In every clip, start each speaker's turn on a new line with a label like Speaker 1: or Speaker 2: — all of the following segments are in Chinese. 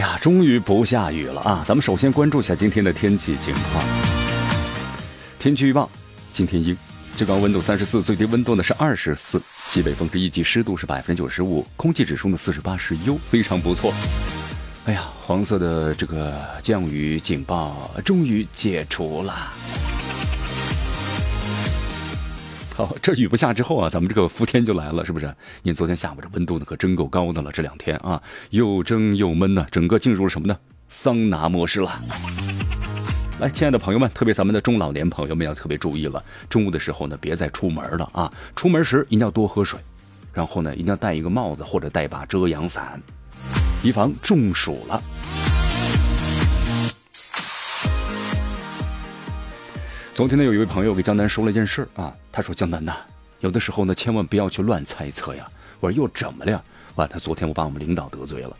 Speaker 1: 哎呀，终于不下雨了啊！咱们首先关注一下今天的天气情况。天气预报：今天阴，最高温度三十四，最低温度呢是二十四，西北风是一级，湿度是百分之九十五，空气指数呢四十八，是优，非常不错。哎呀，黄色的这个降雨警报终于解除了。好，这雨不下之后啊，咱们这个伏天就来了，是不是？您昨天下午这温度呢可真够高的了，这两天啊，又蒸又闷呢，整个进入了什么呢？桑拿模式了。来，亲爱的朋友们，特别咱们的中老年朋友们要特别注意了，中午的时候呢，别再出门了啊！出门时一定要多喝水，然后呢，一定要戴一个帽子或者带把遮阳伞，以防中暑了。昨天呢，有一位朋友给江南说了一件事啊，他说：“江南呐，有的时候呢，千万不要去乱猜测呀。”我说：“又怎么了？”哇，他昨天我把我们领导得罪了。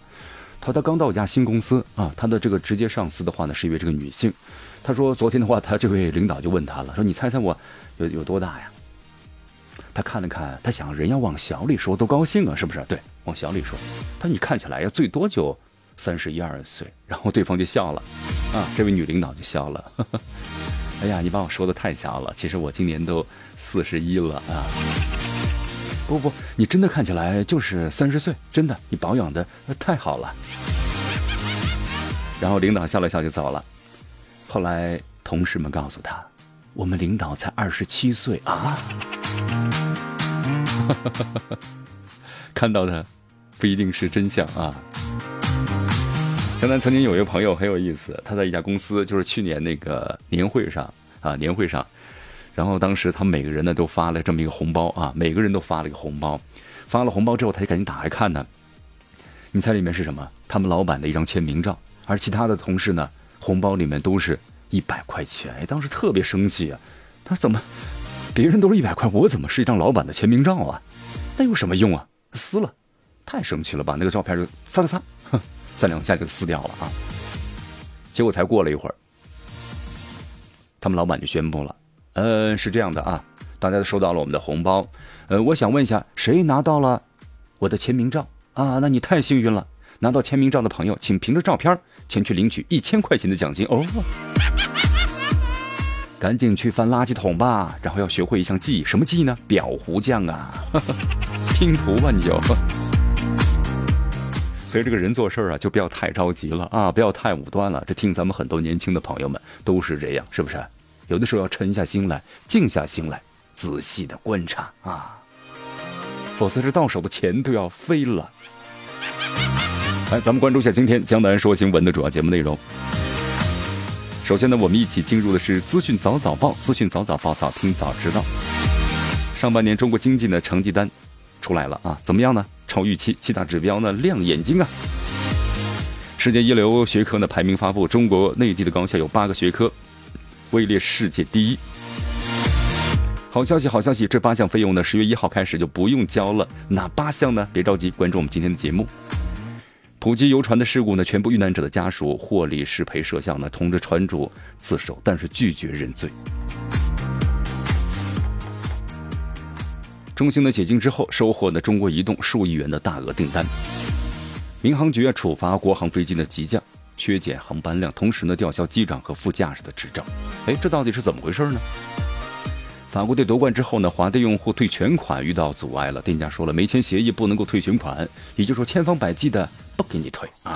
Speaker 1: 他说他刚到一家新公司啊，他的这个直接上司的话呢是一位这个女性。他说昨天的话，他这位领导就问他了，说：“你猜猜我有有多大呀？”他看了看，他想人要往小里说，多高兴啊，是不是？对，往小里说。他说：“你看起来呀，最多就三十一二岁。”然后对方就笑了，啊，这位女领导就笑了。哎呀，你把我说的太小了，其实我今年都四十一了啊！不不，你真的看起来就是三十岁，真的，你保养的太好了。然后领导笑了笑就走了。后来同事们告诉他，我们领导才二十七岁啊！看到的不一定是真相啊。江南曾经有一个朋友很有意思，他在一家公司，就是去年那个年会上啊，年会上，然后当时他每个人呢都发了这么一个红包啊，每个人都发了一个红包，发了红包之后他就赶紧打开看呢，你猜里面是什么？他们老板的一张签名照，而其他的同事呢，红包里面都是一百块钱，哎，当时特别生气啊，他怎么别人都是一百块，我怎么是一张老板的签名照啊？那有什么用啊？撕了，太生气了，把那个照片就擦擦擦。三两下就撕掉了啊！结果才过了一会儿，他们老板就宣布了：“呃，是这样的啊，大家都收到了我们的红包。呃，我想问一下，谁拿到了我的签名照啊？那你太幸运了，拿到签名照的朋友，请凭着照片前去领取一千块钱的奖金哦！赶紧去翻垃圾桶吧，然后要学会一项技艺，什么技艺呢？裱糊匠啊，拼图吧你就。”所以这个人做事啊，就不要太着急了啊，不要太武断了。这听咱们很多年轻的朋友们都是这样，是不是？有的时候要沉下心来，静下心来，仔细的观察啊，否则这到手的钱都要飞了。来，咱们关注一下今天江南说新闻的主要节目内容。首先呢，我们一起进入的是资讯早早报，资讯早早报，早听早知道。上半年中国经济的成绩单出来了啊，怎么样呢？超预期，七大指标呢亮眼睛啊！世界一流学科呢排名发布，中国内地的高校有八个学科位列世界第一。好消息，好消息，这八项费用呢十月一号开始就不用交了。哪八项呢？别着急，关注我们今天的节目。普吉游船的事故呢，全部遇难者的家属获利适赔摄像呢，通知船主自首，但是拒绝认罪。中兴的解禁之后，收获了中国移动数亿元的大额订单。民航局处罚国航飞机的急降，削减航班量，同时呢吊销机长和副驾驶的执照。哎，这到底是怎么回事呢？法国队夺冠之后呢，华的用户退全款遇到阻碍了，店家说了没签协议不能够退全款，也就是说千方百计的不给你退啊，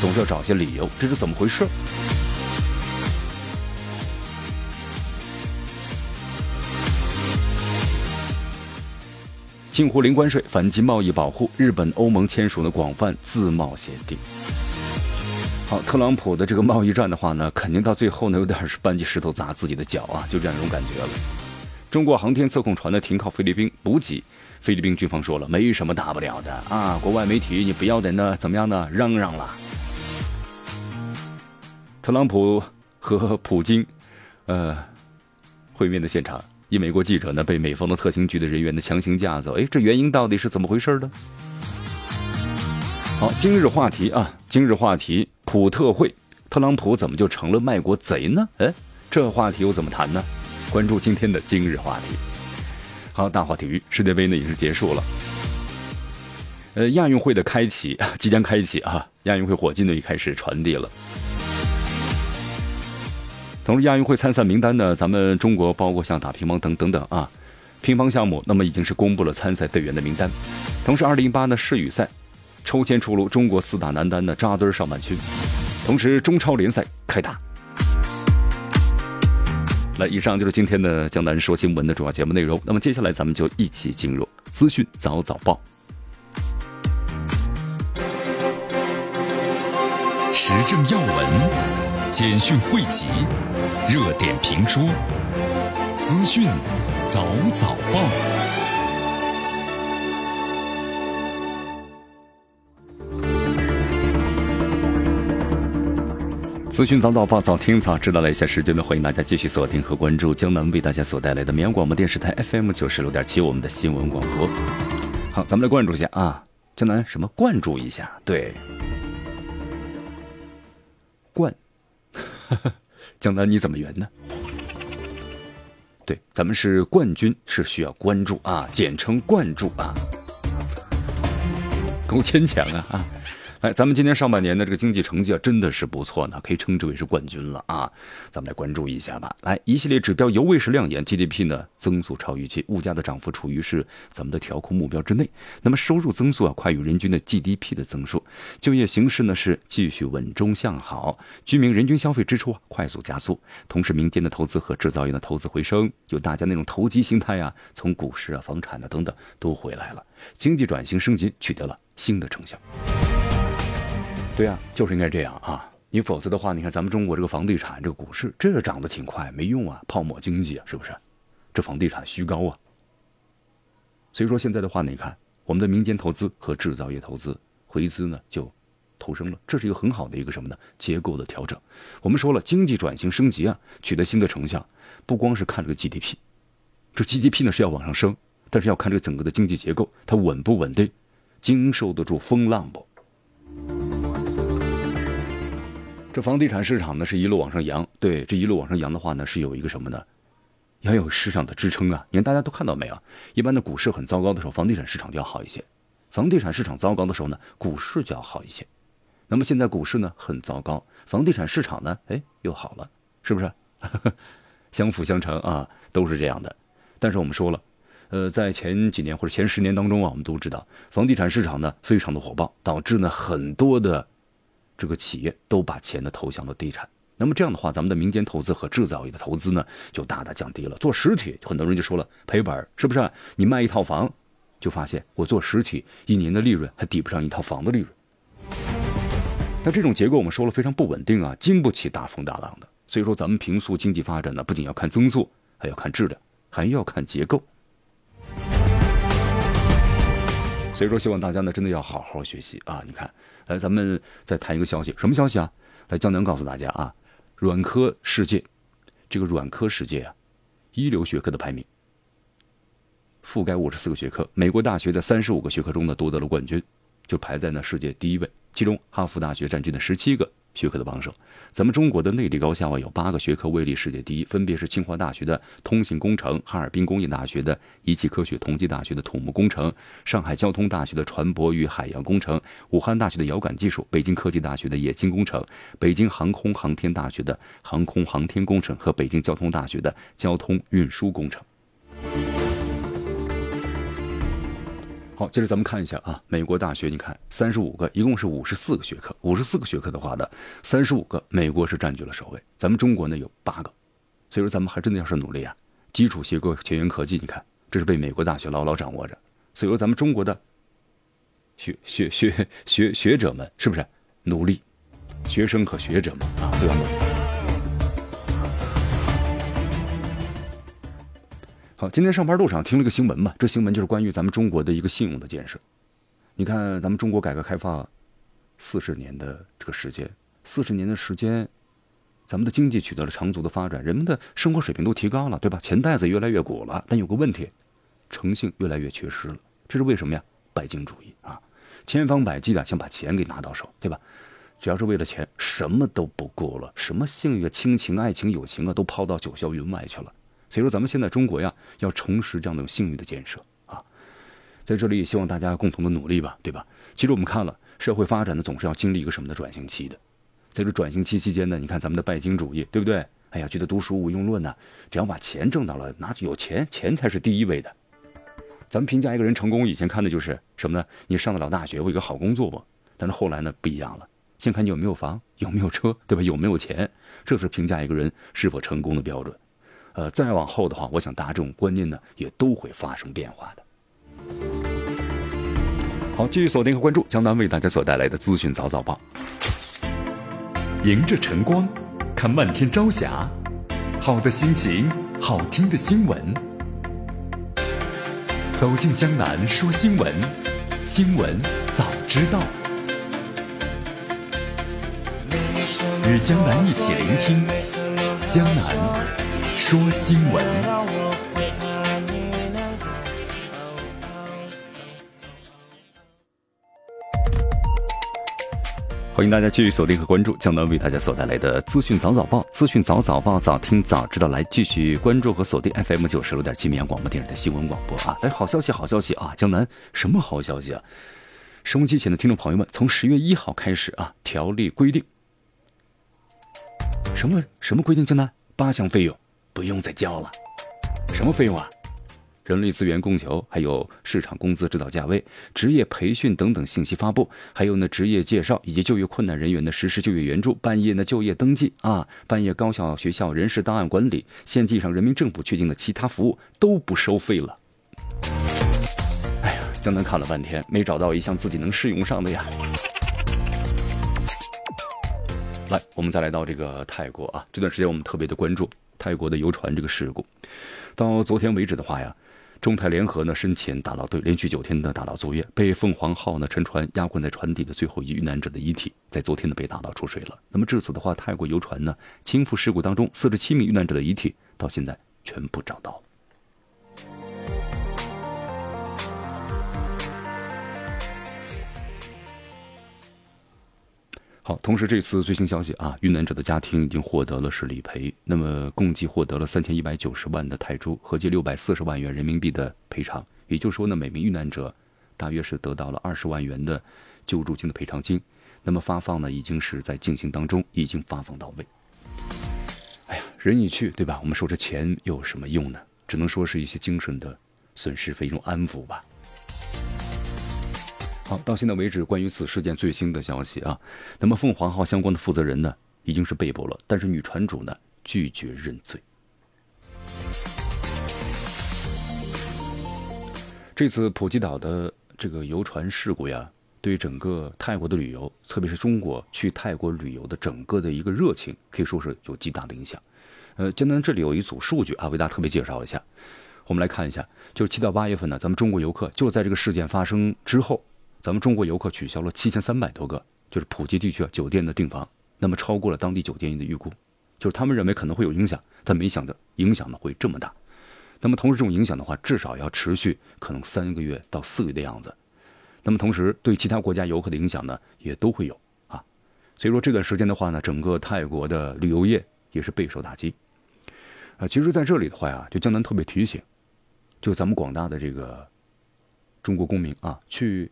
Speaker 1: 总是要找些理由，这是怎么回事？近乎零关税，反击贸易保护。日本、欧盟签署了广泛自贸协定。好，特朗普的这个贸易战的话呢，肯定到最后呢，有点是搬起石头砸自己的脚啊，就这样一种感觉了。中国航天测控船呢停靠菲律宾补给，菲律宾军方说了，没什么大不了的啊。国外媒体你不要在那怎么样呢？嚷嚷了。特朗普和普京，呃，会面的现场，一美国记者呢被美方的特勤局的人员呢强行架走。哎，这原因到底是怎么回事呢？好，今日话题啊，今日话题，普特会，特朗普怎么就成了卖国贼呢？哎，这话题又怎么谈呢？关注今天的今日话题。好，大话体育世界杯呢也是结束了。呃，亚运会的开启即将开启啊！亚运会火箭队也开始传递了。同时，亚运会参赛名单呢，咱们中国包括像打乒乓等等等啊，乒乓项目那么已经是公布了参赛队员的名单。同时，二零一八呢世羽赛抽签出炉，中国四大男单的扎堆上半区。同时，中超联赛开打。来，以上就是今天的江南说新闻的主要节目内容。那么接下来咱们就一起进入资讯早早报，
Speaker 2: 时政要闻、简讯汇集、热点评说、资讯早早报。
Speaker 1: 资讯早早报，早听早知道了一下时间呢，欢迎大家继续锁定和关注江南为大家所带来的绵阳广播电视台 FM 九十六点七，我们的新闻广播。好，咱们来关注一下啊，江南什么？关注一下，对，江南你怎么圆呢？对，咱们是冠军，是需要关注啊，简称冠注啊，够牵强啊啊。哎，咱们今年上半年的这个经济成绩啊，真的是不错呢，可以称之为是冠军了啊！咱们来关注一下吧。来，一系列指标尤为是亮眼，GDP 呢增速超预期，物价的涨幅处于是咱们的调控目标之内。那么收入增速啊快于人均的 GDP 的增速，就业形势呢是继续稳中向好，居民人均消费支出啊快速加速，同时民间的投资和制造业的投资回升，就大家那种投机心态啊，从股市啊、房产啊等等都回来了，经济转型升级取得了新的成效。对呀，就是应该这样啊！你否则的话，你看咱们中国这个房地产、这个股市，这涨得挺快，没用啊，泡沫经济啊，是不是？这房地产虚高啊。所以说现在的话，你看我们的民间投资和制造业投资回资呢就投升了，这是一个很好的一个什么呢？结构的调整。我们说了，经济转型升级啊，取得新的成效，不光是看这个 GDP，这 GDP 呢是要往上升，但是要看这个整个的经济结构它稳不稳定，经受得住风浪不？这房地产市场呢是一路往上扬，对，这一路往上扬的话呢是有一个什么呢？要有市场的支撑啊！你看大家都看到没有？一般的股市很糟糕的时候，房地产市场就要好一些；房地产市场糟糕的时候呢，股市就要好一些。那么现在股市呢很糟糕，房地产市场呢哎又好了，是不是？相辅相成啊，都是这样的。但是我们说了，呃，在前几年或者前十年当中啊，我们都知道房地产市场呢非常的火爆，导致呢很多的。这个企业都把钱呢投向了地产，那么这样的话，咱们的民间投资和制造业的投资呢就大大降低了。做实体，很多人就说了赔本，是不是？你卖一套房，就发现我做实体一年的利润还抵不上一套房的利润。那这种结构我们说了非常不稳定啊，经不起大风大浪的。所以说，咱们平素经济发展呢，不仅要看增速，还要看质量，还要看结构。所以说，希望大家呢真的要好好学习啊！你看，来，咱们再谈一个消息，什么消息啊？来，江南告诉大家啊，软科世界，这个软科世界啊，一流学科的排名，覆盖五十四个学科，美国大学的三十五个学科中呢夺得了冠军，就排在呢世界第一位，其中哈佛大学占据了十七个。学科的榜首，咱们中国的内地高校啊，有八个学科位列世界第一，分别是清华大学的通信工程、哈尔滨工业大学的仪器科学、同济大学的土木工程、上海交通大学的船舶与海洋工程、武汉大学的遥感技术、北京科技大学的冶金工程、北京航空航天大学的航空航天工程和北京交通大学的交通运输工程。好，接着咱们看一下啊，美国大学，你看三十五个，一共是五十四个学科，五十四个学科的话呢，三十五个，美国是占据了首位，咱们中国呢有八个，所以说咱们还真的要是努力啊，基础结构、前沿科技，你看这是被美国大学牢牢掌握着，所以说咱们中国的学学学学学者们是不是努力？学生和学者们啊都要好，今天上班路上听了个新闻嘛，这新闻就是关于咱们中国的一个信用的建设。你看，咱们中国改革开放四十年的这个时间，四十年的时间，咱们的经济取得了长足的发展，人们的生活水平都提高了，对吧？钱袋子越来越鼓了，但有个问题，诚信越来越缺失了。这是为什么呀？拜金主义啊，千方百计的想把钱给拿到手，对吧？只要是为了钱，什么都不顾了，什么性欲、亲情、爱情、友情啊，都抛到九霄云外去了。所以说，咱们现在中国呀，要重拾这样的信誉的建设啊，在这里也希望大家共同的努力吧，对吧？其实我们看了，社会发展呢，总是要经历一个什么的转型期的。在这转型期期间呢，你看咱们的拜金主义，对不对？哎呀，觉得读书无用论呢，只要把钱挣到了，那有钱，钱才是第一位的。咱们评价一个人成功，以前看的就是什么呢？你上得了大学，有个好工作不？但是后来呢，不一样了，先看你有没有房，有没有车，对吧？有没有钱，这是评价一个人是否成功的标准。呃，再往后的话，我想大家这种观念呢，也都会发生变化的。好，继续锁定和关注江南为大家所带来的资讯早早报。
Speaker 2: 迎着晨光，看漫天朝霞，好的心情，好听的新闻。走进江南说新闻，新闻早知道。与江南一起聆听江南。说新闻，
Speaker 1: 欢迎大家继续锁定和关注江南为大家所带来的资讯早早报，资讯早早报，早听早知道。来继续关注和锁定 FM 九十六点七绵阳广播电视台新闻广播啊！哎，好消息，好消息啊！江南什么好消息啊？收音机前的听众朋友们，从十月一号开始啊，条例规定什么什么规定？江南八项费用。不用再交了，什么费用啊？人力资源供求，还有市场工资指导价位、职业培训等等信息发布，还有呢职业介绍以及就业困难人员的实施就业援助、半夜呢就业登记啊、半夜高校学校人事档案管理、县级上人民政府确定的其他服务都不收费了。哎呀，江南看了半天，没找到一项自己能适用上的呀。来，我们再来到这个泰国啊，这段时间我们特别的关注。泰国的游船这个事故，到昨天为止的话呀，中泰联合呢申请打捞队连续九天的打捞作业，被凤凰号呢沉船压困在船底的最后一遇难者的遗体，在昨天呢被打捞出水了。那么至此的话，泰国游船呢倾覆事故当中四十七名遇难者的遗体到现在全部找到。好，同时这次最新消息啊，遇难者的家庭已经获得了是理赔，那么共计获得了三千一百九十万的泰铢，合计六百四十万元人民币的赔偿。也就是说呢，每名遇难者大约是得到了二十万元的救助金的赔偿金。那么发放呢，已经是在进行当中，已经发放到位。哎呀，人已去，对吧？我们说这钱又有什么用呢？只能说是一些精神的损失费，一种安抚吧。好，到现在为止，关于此事件最新的消息啊，那么凤凰号相关的负责人呢，已经是被捕了，但是女船主呢拒绝认罪。这次普吉岛的这个游船事故呀，对整个泰国的旅游，特别是中国去泰国旅游的整个的一个热情，可以说是有极大的影响。呃，江南这里有一组数据啊，为大家特别介绍一下。我们来看一下，就是七到八月份呢，咱们中国游客就在这个事件发生之后。咱们中国游客取消了七千三百多个，就是普吉地区酒店的订房，那么超过了当地酒店的预估，就是他们认为可能会有影响，但没想到影响呢会这么大。那么同时这种影响的话，至少要持续可能三个月到四个月的样子。那么同时对其他国家游客的影响呢也都会有啊。所以说这段时间的话呢，整个泰国的旅游业也是备受打击。啊，其实在这里的话呀，就江南特别提醒，就咱们广大的这个中国公民啊，去。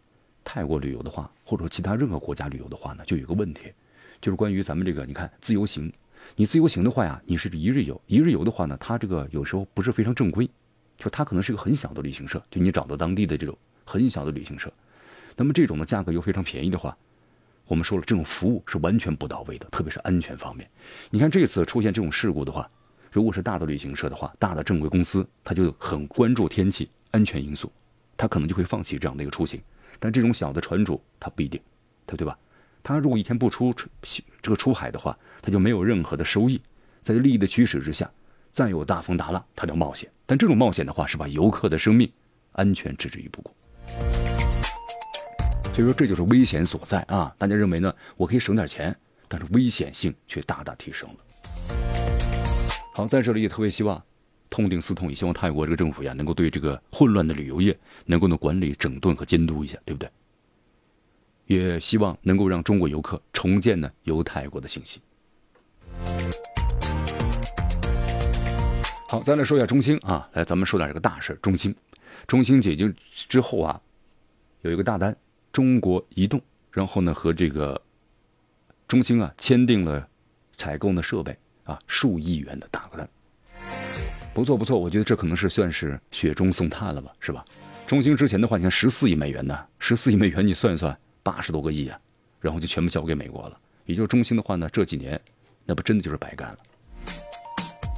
Speaker 1: 泰国旅游的话，或者说其他任何国家旅游的话呢，就有个问题，就是关于咱们这个，你看自由行，你自由行的话呀，你是一日游，一日游的话呢，它这个有时候不是非常正规，就它可能是一个很小的旅行社，就你找到当地的这种很小的旅行社，那么这种的价格又非常便宜的话，我们说了，这种服务是完全不到位的，特别是安全方面。你看这次出现这种事故的话，如果是大的旅行社的话，大的正规公司，他就很关注天气安全因素，他可能就会放弃这样的一个出行。但这种小的船主他不一定，他对吧？他如果一天不出出这个出海的话，他就没有任何的收益。在利益的驱使之下，再有大风大浪，他都冒险但这种冒险的话，是把游客的生命安全置之于不顾。所以说，这就是危险所在啊！大家认为呢？我可以省点钱，但是危险性却大大提升了。好，在这里也特别希望痛定思痛，也希望泰国这个政府呀，能够对这个混乱的旅游业能够呢管理、整顿和监督一下，对不对？也希望能够让中国游客重建呢游泰国的信心。好，再来说一下中兴啊，来，咱们说点这个大事。中兴，中兴解决之后啊，有一个大单。中国移动，然后呢和这个中兴啊签订了采购的设备啊数亿元的大单，不错不错，我觉得这可能是算是雪中送炭了吧，是吧？中兴之前的话，你看十四亿美元呢，十四亿美元你算一算，八十多个亿啊，然后就全部交给美国了。也就是中兴的话呢，这几年那不真的就是白干了。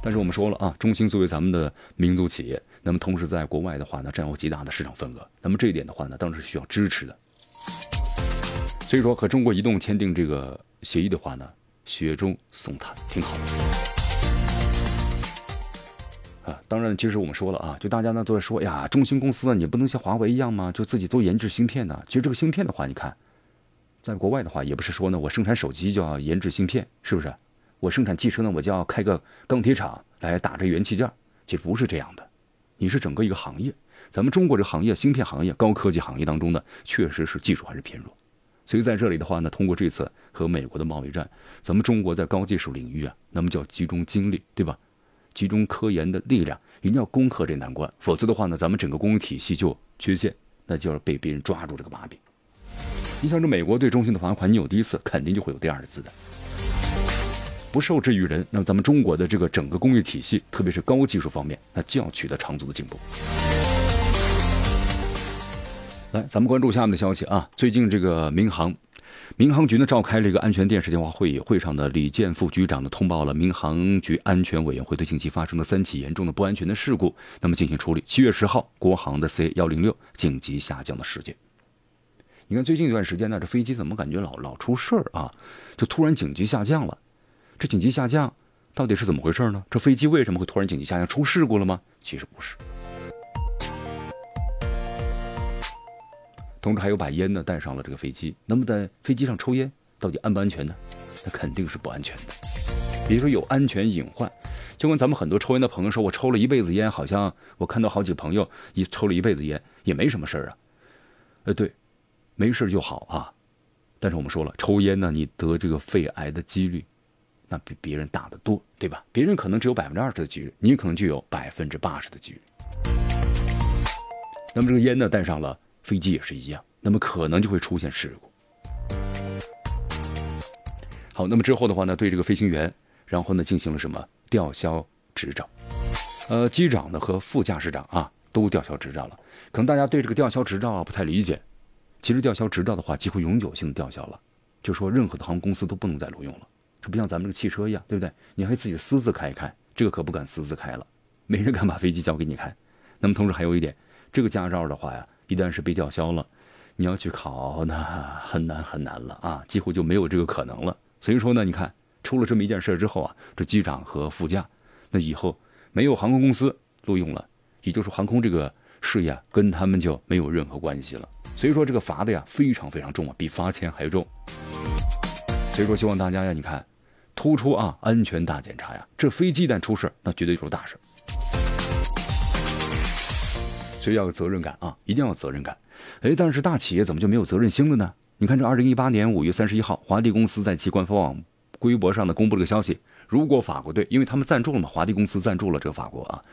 Speaker 1: 但是我们说了啊，中兴作为咱们的民族企业，那么同时在国外的话呢，占有极大的市场份额，那么这一点的话呢，当然是需要支持的。所以说，和中国移动签订这个协议的话呢，雪中送炭，挺好的。当然，其实我们说了啊，就大家呢都在说呀，中兴公司呢，你不能像华为一样吗？就自己都研制芯片呢？其实这个芯片的话，你看，在国外的话，也不是说呢，我生产手机就要研制芯片，是不是？我生产汽车呢，我就要开个钢铁厂来打这元器件，其实不是这样的。你是整个一个行业，咱们中国这行业，芯片行业、高科技行业当中呢，确实是技术还是偏弱。所以在这里的话呢，通过这次和美国的贸易战，咱们中国在高技术领域啊，那么就要集中精力，对吧？集中科研的力量，一定要攻克这难关，否则的话呢，咱们整个工业体系就缺陷，那就要被别人抓住这个把柄。你像这美国对中兴的罚款，你有第一次，肯定就会有第二次的。不受制于人，那么咱们中国的这个整个工业体系，特别是高技术方面，那就要取得长足的进步。来，咱们关注下面的消息啊！最近这个民航，民航局呢召开了一个安全电视电话会议，会上的李健副局长呢通报了民航局安全委员会对近期发生的三起严重的不安全的事故，那么进行处理。七月十号，国航的 C 幺零六紧急下降的事件。你看最近一段时间呢，这飞机怎么感觉老老出事儿啊？就突然紧急下降了。这紧急下降到底是怎么回事呢？这飞机为什么会突然紧急下降？出事故了吗？其实不是。同时还有把烟呢带上了这个飞机，那么在飞机上抽烟到底安不安全呢？那肯定是不安全的。比如说有安全隐患，就跟咱们很多抽烟的朋友说，我抽了一辈子烟，好像我看到好几个朋友一抽了一辈子烟也没什么事儿啊。呃，对，没事就好啊。但是我们说了，抽烟呢，你得这个肺癌的几率那比别人大得多，对吧？别人可能只有百分之二十的几率，你可能就有百分之八十的几率。那么这个烟呢带上了。飞机也是一样，那么可能就会出现事故。好，那么之后的话呢，对这个飞行员，然后呢进行了什么吊销执照？呃，机长呢和副驾驶长啊都吊销执照了。可能大家对这个吊销执照啊不太理解，其实吊销执照的话，几乎永久性吊销了，就说任何的航空公司都不能再录用了。这不像咱们这个汽车一样，对不对？你还自己私自开一开，这个可不敢私自开了，没人敢把飞机交给你开。那么同时还有一点，这个驾照的话呀。一旦是被吊销了，你要去考，那很难很难了啊，几乎就没有这个可能了。所以说呢，你看出了这么一件事之后啊，这机长和副驾，那以后没有航空公司录用了，也就是航空这个事业跟他们就没有任何关系了。所以说这个罚的呀非常非常重啊，比罚钱还重。所以说希望大家呀，你看，突出啊安全大检查呀，这飞机一旦出事，那绝对就是大事。所以要有责任感啊，一定要有责任感。哎，但是大企业怎么就没有责任心了呢？你看，这二零一八年五月三十一号，华帝公司在其官方网微博上呢公布了个消息：如果法国队，因为他们赞助了嘛，华帝公司赞助了这个法国啊，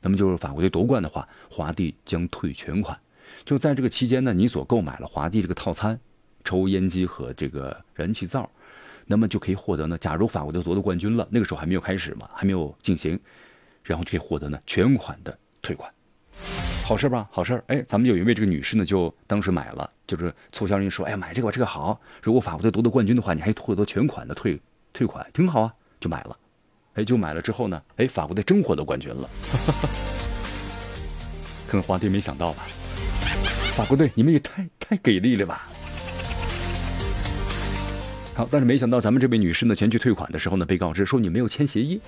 Speaker 1: 那么就是法国队夺冠的话，华帝将退全款。就在这个期间呢，你所购买了华帝这个套餐，抽烟机和这个燃气灶，那么就可以获得呢。假如法国队夺得冠军了，那个时候还没有开始嘛，还没有进行，然后就可以获得呢全款的退款。好事吧，好事哎，咱们有一位这个女士呢，就当时买了，就是促销人说，哎呀，买这个吧，这个好。如果法国队夺得冠军的话，你还获得全款的退退款，挺好啊，就买了。哎，就买了之后呢，哎，法国队真获得冠军了。可能皇帝没想到吧？法国队，你们也太太给力了吧？好，但是没想到咱们这位女士呢，前去退款的时候呢，被告知说你没有签协议。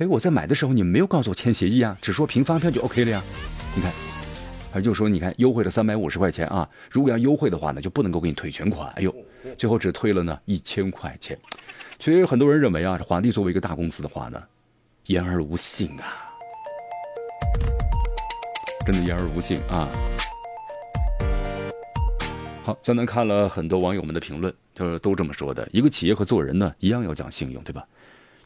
Speaker 1: 哎，我在买的时候你没有告诉我签协议啊，只说凭发票就 OK 了呀。你看，他就说你看优惠了三百五十块钱啊，如果要优惠的话呢，就不能够给你退全款。哎呦，最后只退了呢一千块钱。所以很多人认为啊，这华帝作为一个大公司的话呢，言而无信啊，真的言而无信啊。好，江南看了很多网友们的评论，就是都这么说的。一个企业和做人呢，一样要讲信用，对吧？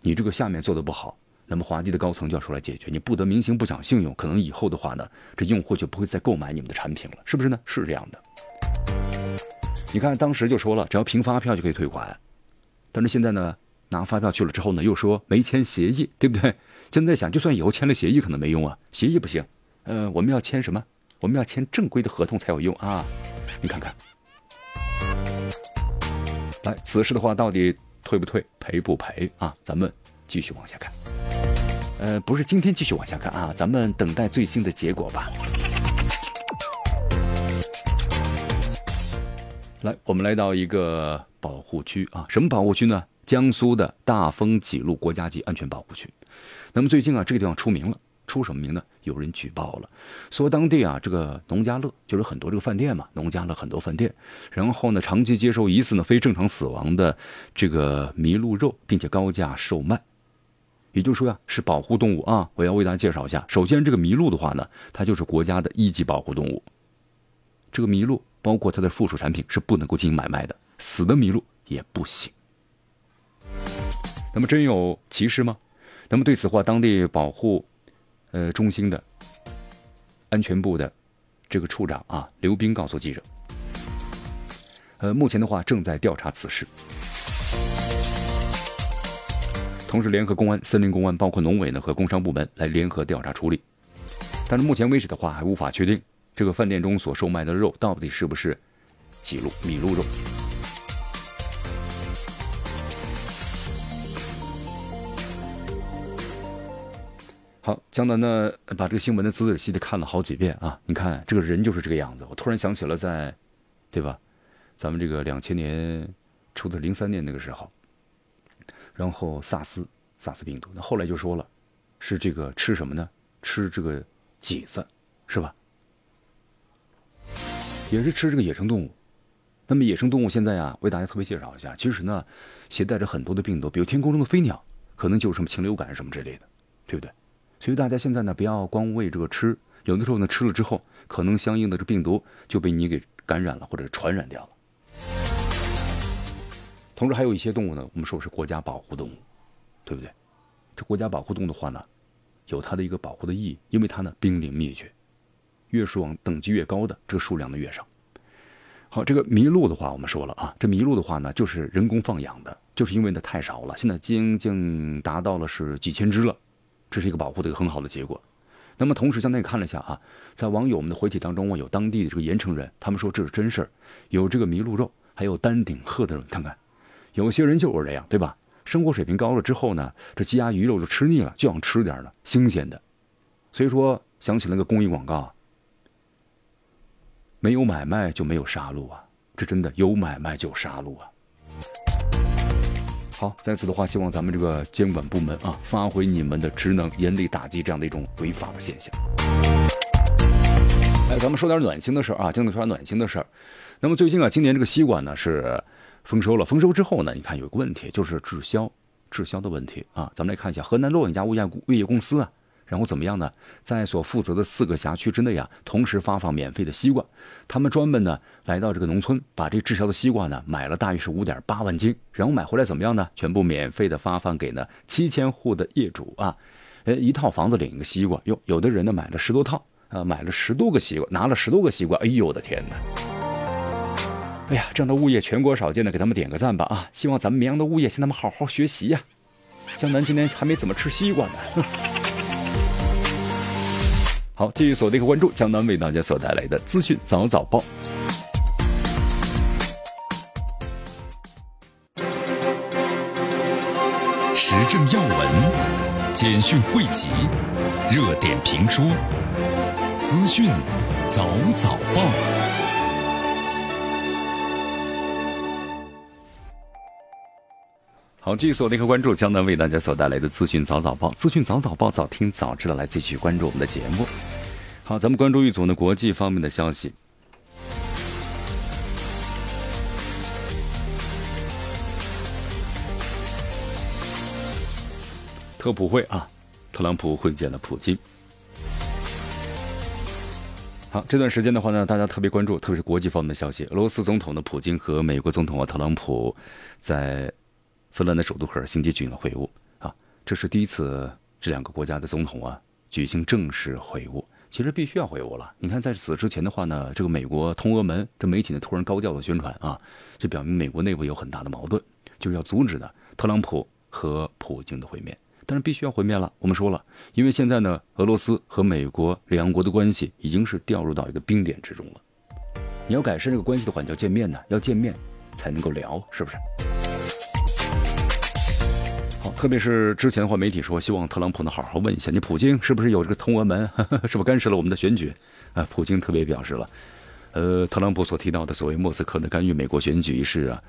Speaker 1: 你这个下面做的不好，那么华帝的高层就要出来解决。你不得民心，不讲信用，可能以后的话呢，这用户就不会再购买你们的产品了，是不是呢？是这样的。你看当时就说了，只要凭发票就可以退款。但是现在呢，拿发票去了之后呢，又说没签协议，对不对？现在想，就算以后签了协议，可能没用啊。协议不行，呃，我们要签什么？我们要签正规的合同才有用啊。你看看，来，此事的话到底退不退，赔不赔啊？咱们继续往下看。呃，不是今天继续往下看啊，咱们等待最新的结果吧。来，我们来到一个保护区啊，什么保护区呢？江苏的大丰几路国家级安全保护区。那么最近啊，这个地方出名了，出什么名呢？有人举报了，说当地啊，这个农家乐就是很多这个饭店嘛，农家乐很多饭店，然后呢，长期接受疑似呢非正常死亡的这个麋鹿肉，并且高价售卖。也就是说呀，是保护动物啊。我要为大家介绍一下，首先这个麋鹿的话呢，它就是国家的一级保护动物。这个麋鹿。包括它的附属产品是不能够进行买卖的，死的麋鹿也不行。那么真有歧视吗？那么对此话，当地保护呃中心的安全部的这个处长啊刘斌告诉记者，呃，目前的话正在调查此事，同时联合公安、森林公安，包括农委呢和工商部门来联合调查处理。但是目前为止的话，还无法确定。这个饭店中所售卖的肉到底是不是几鹿、麋鹿肉？好，江南呢把这个新闻的仔仔细细的看了好几遍啊！你看这个人就是这个样子。我突然想起了在，对吧？咱们这个两千年出的零三年那个时候，然后萨斯、萨斯病毒，那后来就说了，是这个吃什么呢？吃这个麂子，是吧？也是吃这个野生动物，那么野生动物现在啊，为大家特别介绍一下，其实呢，携带着很多的病毒，比如天空中的飞鸟，可能就是什么禽流感什么之类的，对不对？所以大家现在呢，不要光为这个吃，有的时候呢，吃了之后，可能相应的这病毒就被你给感染了，或者传染掉了。同时还有一些动物呢，我们说是国家保护动物，对不对？这国家保护动物的话呢，有它的一个保护的意义，因为它呢濒临灭绝。越是往等级越高的，这个数量呢越少。好，这个麋鹿的话，我们说了啊，这麋鹿的话呢，就是人工放养的，就是因为呢太少了，现在仅仅达到了是几千只了，这是一个保护的一个很好的结果。那么同时，相当于看了一下啊，在网友们的回帖当中啊，有当地的这个盐城人，他们说这是真事儿，有这个麋鹿肉，还有丹顶鹤的肉，你，看看，有些人就是这样，对吧？生活水平高了之后呢，这鸡鸭鱼肉就吃腻了，就想吃点的新鲜的，所以说想起那个公益广告。没有买卖就没有杀戮啊！这真的有买卖就杀戮啊！好，在此的话，希望咱们这个监管部门啊，发挥你们的职能，严厉打击这样的一种违法的现象。哎，咱们说点暖心的事儿啊，今天说点暖心的事儿。那么最近啊，今年这个西瓜呢是丰收了，丰收之后呢，你看有个问题，就是滞销，滞销的问题啊。咱们来看一下河南洛阳一家物业物业公司啊。然后怎么样呢？在所负责的四个辖区之内啊，同时发放免费的西瓜。他们专门呢来到这个农村，把这滞销的西瓜呢买了大约是五点八万斤，然后买回来怎么样呢？全部免费的发放给呢七千户的业主啊。呃，一套房子领一个西瓜哟。有的人呢买了十多套啊，买了十多个西瓜，拿了十多个西瓜。哎呦我的天哪！哎呀，这样的物业全国少见的，给他们点个赞吧啊！希望咱们绵阳的物业向他们好好学习呀。江南今天还没怎么吃西瓜呢。好，继续锁定和关注江南为大家所带来的资讯早早报，
Speaker 2: 时政要闻、简讯汇集、热点评说、资讯早早报。
Speaker 1: 好，继续锁定和关注江南为大家所带来的资讯早早报，资讯早早报，早听早知道，来继续关注我们的节目。好，咱们关注一组呢国际方面的消息。特普会啊，特朗普会见了普京。好，这段时间的话呢，大家特别关注，特别是国际方面的消息。俄罗斯总统的普京和美国总统啊特朗普在。芬兰的首都赫尔辛基举行了会晤啊，这是第一次这两个国家的总统啊举行正式会晤。其实必须要会晤了。你看，在此之前的话呢，这个美国通俄门，这媒体呢突然高调的宣传啊，这表明美国内部有很大的矛盾，就是要阻止呢特朗普和普京的会面。但是必须要会面了。我们说了，因为现在呢，俄罗斯和美国两国的关系已经是掉入到一个冰点之中了。你要改善这个关系的话，你要见面呢，要见面才能够聊，是不是？特别是之前的话，媒体说希望特朗普呢好好问一下，你普京是不是有这个通俄门，是不是干涉了我们的选举？啊，普京特别表示了，呃，特朗普所提到的所谓莫斯科的干预美国选举一事啊，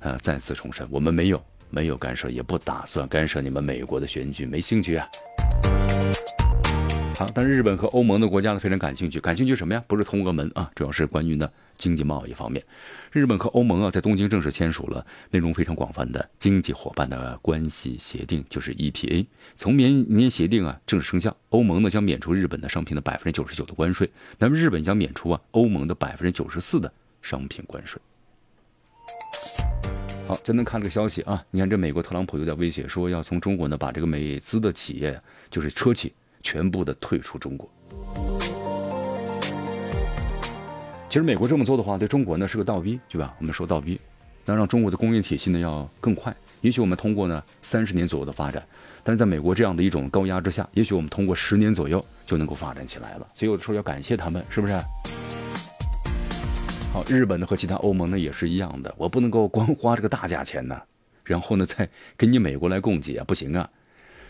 Speaker 1: 呃，再次重申，我们没有没有干涉，也不打算干涉你们美国的选举，没兴趣啊。好，但是日本和欧盟的国家呢非常感兴趣，感兴趣什么呀？不是通俄门啊，主要是关于呢经济贸易方面。日本和欧盟啊，在东京正式签署了内容非常广泛的经济伙伴的关系协定，就是 EPA。从明年协定啊正式生效，欧盟呢将免除日本的商品的百分之九十九的关税，那么日本将免除啊欧盟的百分之九十四的商品关税。好，咱能看这个消息啊，你看这美国特朗普有点威胁，说要从中国呢把这个美资的企业，就是车企全部的退出中国。其实美国这么做的话，对中国呢是个倒逼，对吧？我们说倒逼，那让中国的工业体系呢要更快。也许我们通过呢三十年左右的发展，但是在美国这样的一种高压之下，也许我们通过十年左右就能够发展起来了。所以有的时候要感谢他们，是不是？好，日本呢和其他欧盟呢也是一样的，我不能够光花这个大价钱呢，然后呢再给你美国来供给啊，不行啊。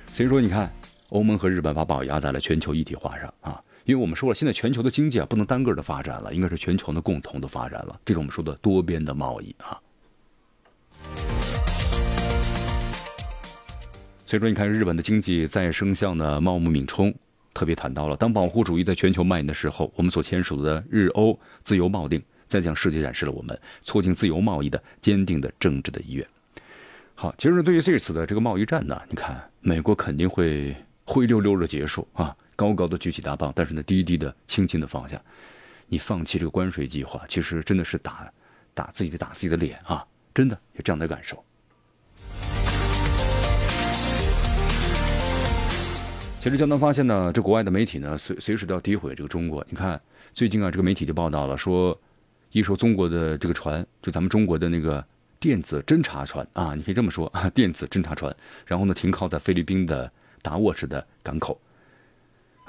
Speaker 1: 所以说，你看欧盟和日本把宝压在了全球一体化上啊。因为我们说了，现在全球的经济啊不能单个的发展了，应该是全球的共同的发展了。这是我们说的多边的贸易啊。所以说，你看日本的经济再生相呢，茂木敏充特别谈到了，当保护主义在全球蔓延的时候，我们所签署的日欧自由贸易定再向世界展示了我们促进自由贸易的坚定的政治的意愿。好，其实对于这次的这个贸易战呢，你看美国肯定会灰溜溜的结束啊。高高的举起大棒，但是呢，低低的、轻轻的放下。你放弃这个关税计划，其实真的是打打自己的、打自己的脸啊！真的有这样的感受。其实，江南发现呢，这国外的媒体呢，随随时都要诋毁这个中国。你看，最近啊，这个媒体就报道了，说一艘中国的这个船，就咱们中国的那个电子侦察船啊，你可以这么说啊，电子侦察船，然后呢，停靠在菲律宾的达沃市的港口。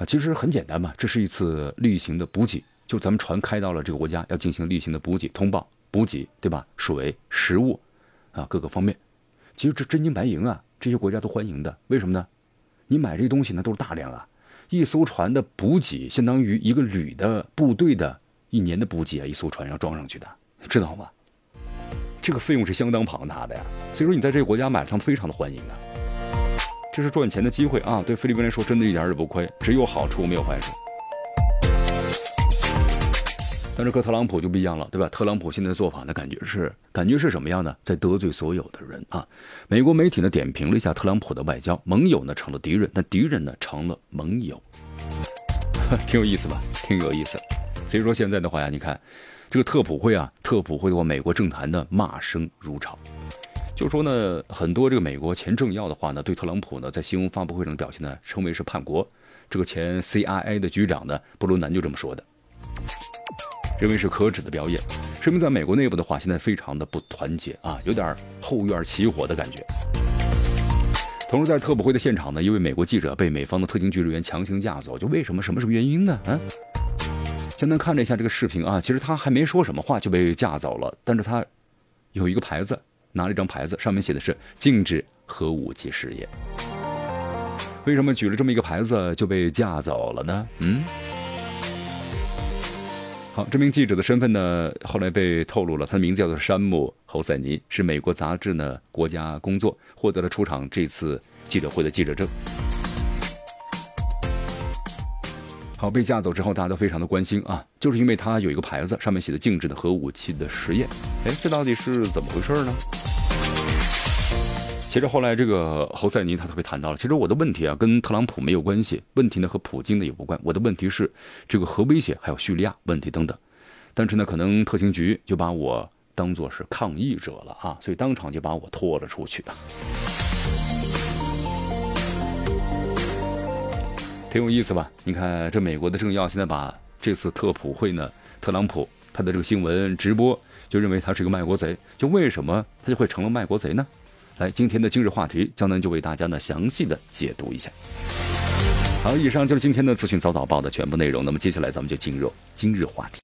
Speaker 1: 其实很简单嘛，这是一次例行的补给，就咱们船开到了这个国家，要进行例行的补给通报、补给，对吧？水、食物，啊，各个方面，其实这真金白银啊，这些国家都欢迎的。为什么呢？你买这些东西呢，都是大量啊，一艘船的补给相当于一个旅的部队的一年的补给啊，一艘船要装上去的，知道吗？这个费用是相当庞大的呀，所以说你在这个国家买，他们非常的欢迎啊。这是赚钱的机会啊！对菲律宾来说，真的一点也不亏，只有好处没有坏处。但是和特朗普就不一样了，对吧？特朗普现在做法呢感觉是，感觉是什么样呢？在得罪所有的人啊！美国媒体呢点评了一下特朗普的外交，盟友呢成了敌人，但敌人呢成了盟友，挺有意思吧？挺有意思。所以说现在的话呀，你看这个特普会啊，特普会的话，美国政坛的骂声如潮。就说呢，很多这个美国前政要的话呢，对特朗普呢在新闻发布会上的表现呢，称为是叛国。这个前 CIA 的局长呢，布鲁南就这么说的，认为是可耻的表演，说明在美国内部的话，现在非常的不团结啊，有点后院起火的感觉。同时，在特普会的现场呢，一位美国记者被美方的特勤局人员强行架走，就为什么？什么什么原因呢？啊，先来看了一下这个视频啊，其实他还没说什么话就被架走了，但是他有一个牌子。拿了一张牌子，上面写的是“禁止核武器试验”。为什么举了这么一个牌子就被架走了呢？嗯，好，这名记者的身份呢，后来被透露了，他的名字叫做山姆·侯赛尼，是美国杂志呢国家工作，获得了出场这次记者会的记者证。好，被架走之后，大家都非常的关心啊，就是因为他有一个牌子，上面写的“禁止的核武器的实验”。哎，这到底是怎么回事呢？其实后来这个侯赛尼他特别谈到了，其实我的问题啊跟特朗普没有关系，问题呢和普京的也无关，我的问题是这个核威胁还有叙利亚问题等等。但是呢，可能特勤局就把我当做是抗议者了啊，所以当场就把我拖了出去，挺有意思吧？你看这美国的政要现在把这次特普会呢，特朗普他的这个新闻直播就认为他是个卖国贼，就为什么他就会成了卖国贼呢？来，今天的今日话题，江南就为大家呢详细的解读一下。好，以上就是今天的资讯早早报的全部内容。那么接下来咱们就进入今日话题。